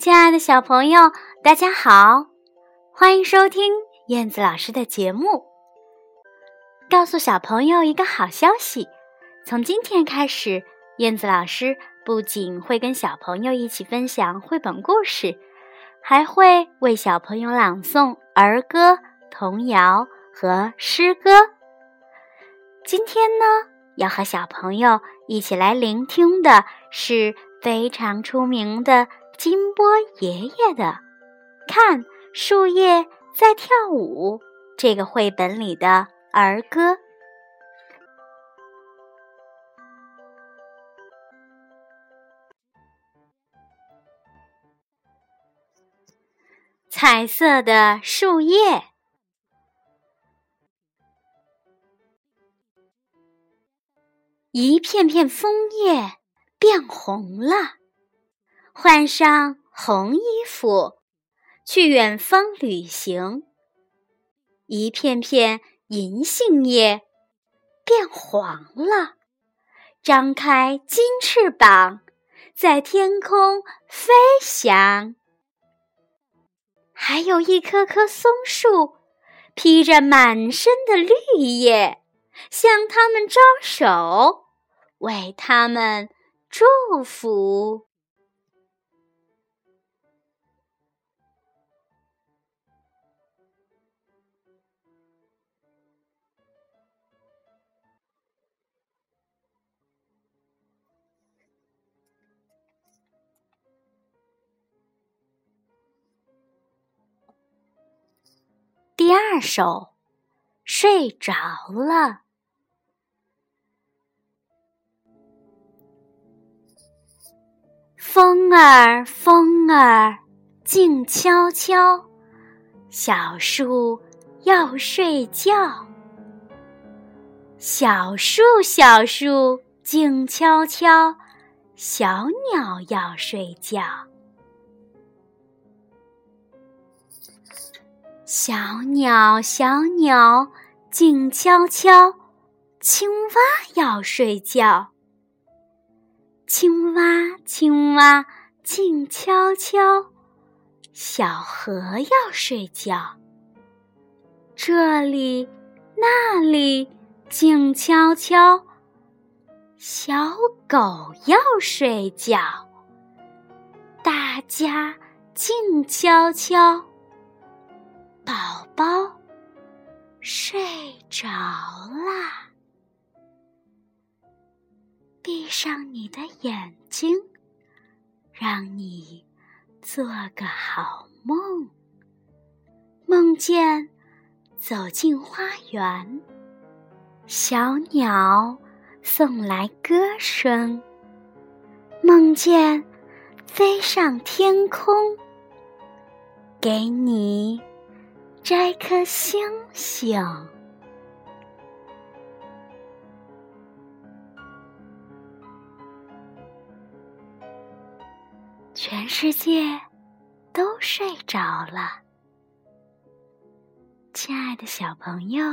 亲爱的小朋友，大家好，欢迎收听燕子老师的节目。告诉小朋友一个好消息，从今天开始，燕子老师不仅会跟小朋友一起分享绘本故事，还会为小朋友朗诵儿歌、童谣和诗歌。今天呢，要和小朋友一起来聆听的是非常出名的。金波爷爷的《看树叶在跳舞》这个绘本里的儿歌，彩色的树叶，一片片枫叶变红了。换上红衣服，去远方旅行。一片片银杏叶变黄了，张开金翅膀，在天空飞翔。还有一棵棵松树，披着满身的绿叶，向他们招手，为他们祝福。第二首，睡着了。风儿，风儿，静悄悄，小树要睡觉。小树，小树，静悄悄，小鸟要睡觉。小鸟，小鸟，静悄悄。青蛙要睡觉。青蛙，青蛙，静悄悄。小河要睡觉。这里，那里，静悄悄。小狗要睡觉。大家静悄悄。猫睡着啦，闭上你的眼睛，让你做个好梦。梦见走进花园，小鸟送来歌声；梦见飞上天空，给你。摘颗星星，全世界都睡着了。亲爱的小朋友，